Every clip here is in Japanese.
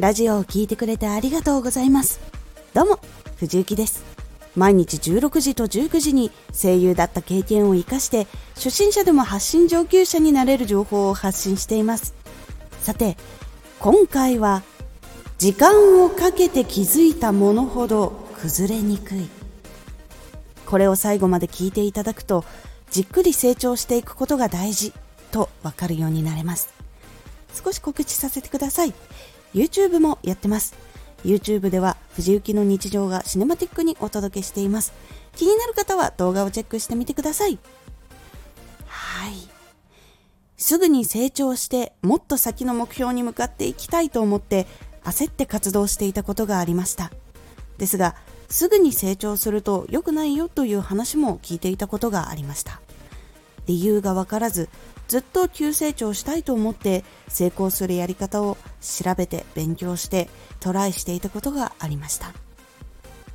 ラジオを聴いてくれてありがとうございます。どうも藤幸です。毎日16時と19時に声優だった経験を活かして初心者でも発信上級者になれる情報を発信しています。さて今回は時間をかけて気づいたものほど崩れにくい。これを最後まで聞いていただくとじっくり成長していくことが大事とわかるようになれます。少し告知させてください。YouTube もやってます。YouTube では藤雪の日常がシネマティックにお届けしています。気になる方は動画をチェックしてみてください。はい。すぐに成長してもっと先の目標に向かっていきたいと思って焦って活動していたことがありました。ですがすぐに成長すると良くないよという話も聞いていたことがありました。理由がわからずずっと急成長したいと思って成功するやり方を調べて勉強してトライしていたことがありました。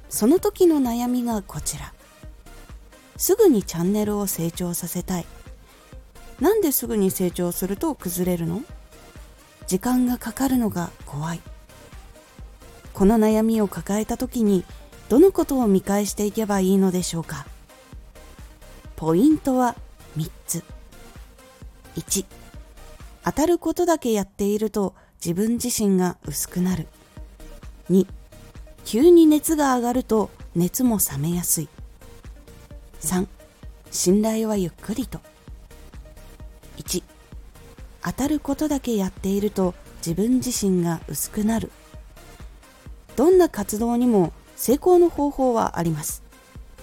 その時の悩みがこちら。すぐにチャンネルを成長させたい。なんですぐに成長すると崩れるの？時間がかかるのが怖い。この悩みを抱えた時にどのことを見返していけばいいのでしょうか？ポイントは3つ。1当たることだけやっていると自分自身が薄くなる。2急に熱が上がると熱も冷めやすい。3信頼はゆっくりと。1当たることだけやっていると自分自身が薄くなる。どんな活動にも成功の方法はあります。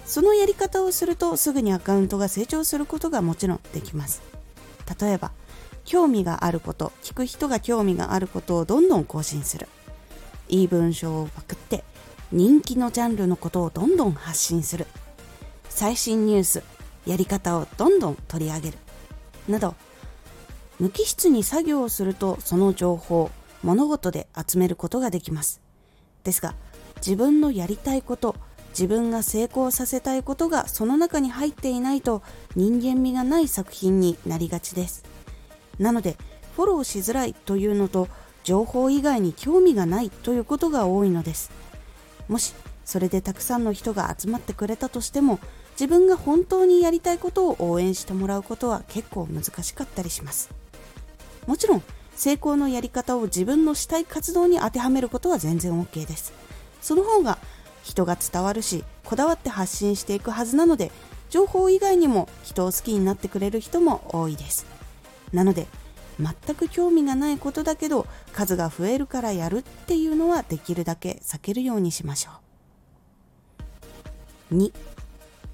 そのやり方をするとすぐにアカウントが成長することがもちろんできます。例えば興味があること聞く人が興味があることをどんどん更新する。いい文章をパクって人気のジャンルのことをどんどん発信する。最新ニュースやり方をどんどん取り上げる。など無機質に作業をするとその情報物事で集めることができます。ですが自分のやりたいこと自分が成功させたいことがその中に入っていないと人間味がない作品になりがちです。なのでフォローしづらいというのと情報以外に興味がないということが多いのです。もしそれでたくさんの人が集まってくれたとしても自分が本当にやりたいことを応援してもらうことは結構難しかったりします。もちろん成功のやり方を自分のしたい活動に当てはめることは全然 OK です。その方が人が伝わるしこだわって発信していくはずなので情報以外にも人を好きになってくれる人も多いです。なので全く興味がないことだけど数が増えるからやるっていうのはできるだけ避けるようにしましょう。2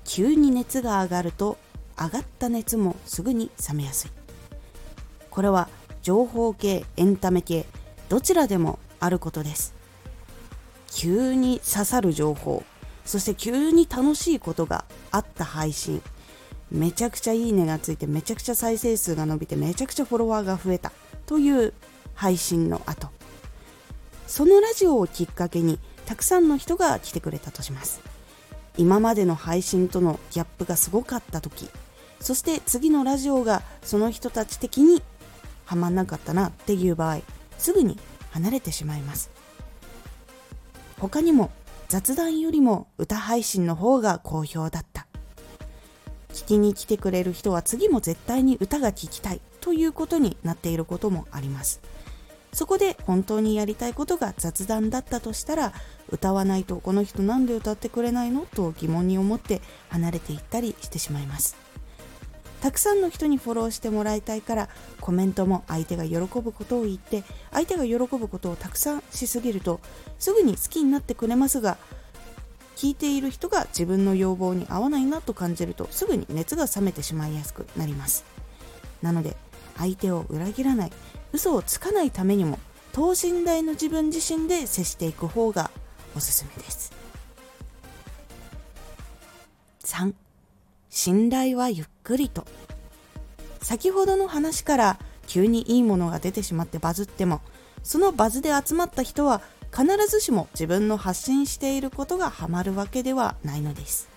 急に熱が上がると上がった熱もすぐに冷めやすい。これは情報系エンタメ系どちらでもあることです。急に刺さる情報そして急に楽しいことがあった配信。めちゃくちゃいいねがついてめちゃくちゃ再生数が伸びてめちゃくちゃフォロワーが増えたという配信の後。そのラジオをきっかけにたくさんの人が来てくれたとします。今までの配信とのギャップがすごかった時そして次のラジオがその人たち的にはまんなかったなっていう場合すぐに離れてしまいます。他にも雑談よりも歌配信の方が好評だった。聞きに来てくれる人は次も絶対に歌が聴きたいということになっていることもあります。そこで本当にやりたいことが雑談だったとしたら歌わないとこの人なんで歌ってくれないの？と疑問に思って離れていったりしてしまいます。たくさんの人にフォローしてもらいたいからコメントも相手が喜ぶことを言って相手が喜ぶことをたくさんしすぎるとすぐに好きになってくれますが聞いている人が自分の要望に合わないなと感じるとすぐに熱が冷めてしまいやすくなります。なので相手を裏切らない嘘をつかないためにも等身大の自分自身で接していく方がおすすめです。3信頼はゆっくりと。先ほどの話から急にいいものが出てしまってバズってもそのバズで集まった人は必ずしも自分の発信していることがハマるわけではないのです。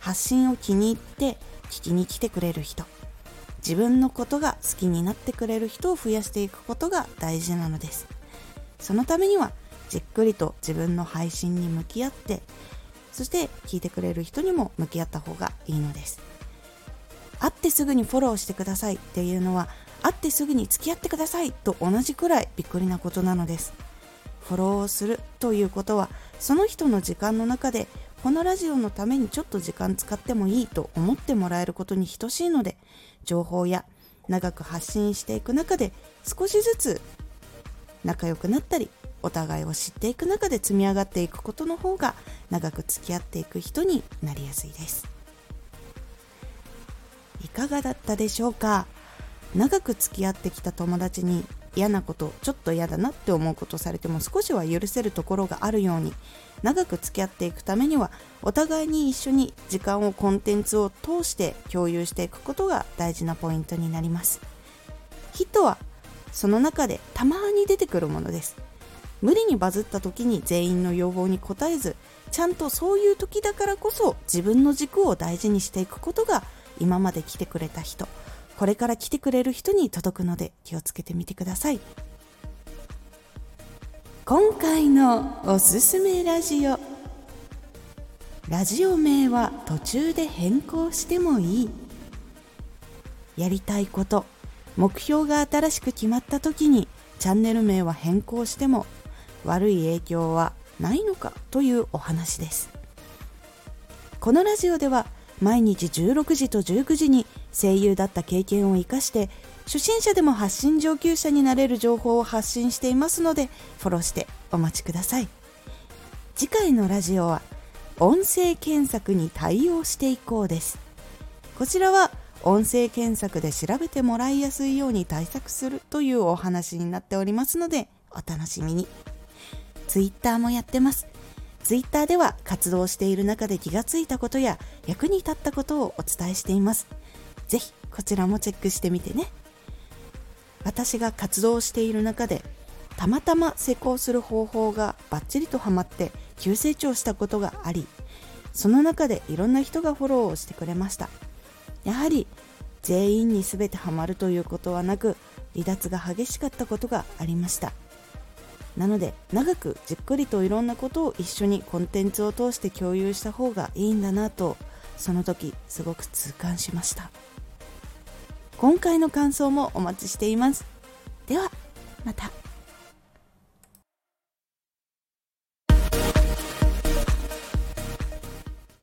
発信を気に入って聞きに来てくれる人。自分のことが好きになってくれる人を増やしていくことが大事なのです。そのためにはじっくりと自分の配信に向き合ってそして聞いてくれる人にも向き合った方がいいのです。会ってすぐにフォローしてくださいっていうのは会ってすぐに付き合ってくださいと同じくらいびっくりなことなのです。フォローをするということはその人の時間の中でこのラジオのためにちょっと時間使ってもいいと思ってもらえることに等しいので情報や長く発信していく中で少しずつ仲良くなったりお互いを知っていく中で積み上がっていくことの方が長く付き合っていく人になりやすいです。いかがだったでしょうか？長く付き合ってきた友達に嫌なことちょっと嫌だなって思うことされても少しは許せるところがあるように長く付き合っていくためにはお互いに一緒に時間をコンテンツを通して共有していくことが大事なポイントになります。ヒットはその中でたまに出てくるものです。無理にバズった時に全員の要望に応えずちゃんとそういう時だからこそ自分の軸を大事にしていくことが今まで来てくれた人。これから来てくれる人に届くので気をつけてみてください。今回のおすすめラジオ。ラジオ名は途中で変更してもいい。やりたいこと目標が新しく決まった時にチャンネル名は変更しても悪い影響はないのかというお話です。このラジオでは毎日16時と19時に声優だった経験を生かして初心者でも発信上級者になれる情報を発信していますのでフォローしてお待ちください。次回のラジオは音声検索に対応していこうです。こちらは音声検索で調べてもらいやすいように対策するというお話になっておりますのでお楽しみに。Twitter もやってます。Twitter では活動している中で気がついたことや役に立ったことをお伝えしています。ぜひこちらもチェックしてみてね。私が活動している中でたまたま成功する方法がバッチリとハマって急成長したことがありその中でいろんな人がフォローをしてくれました。やはり全員に全てハマるということはなく離脱が激しかったことがありました。なので長くじっくりといろんなことを一緒にコンテンツを通して共有した方がいいんだなとその時すごく痛感しました。今回の感想もお待ちしています。ではまた。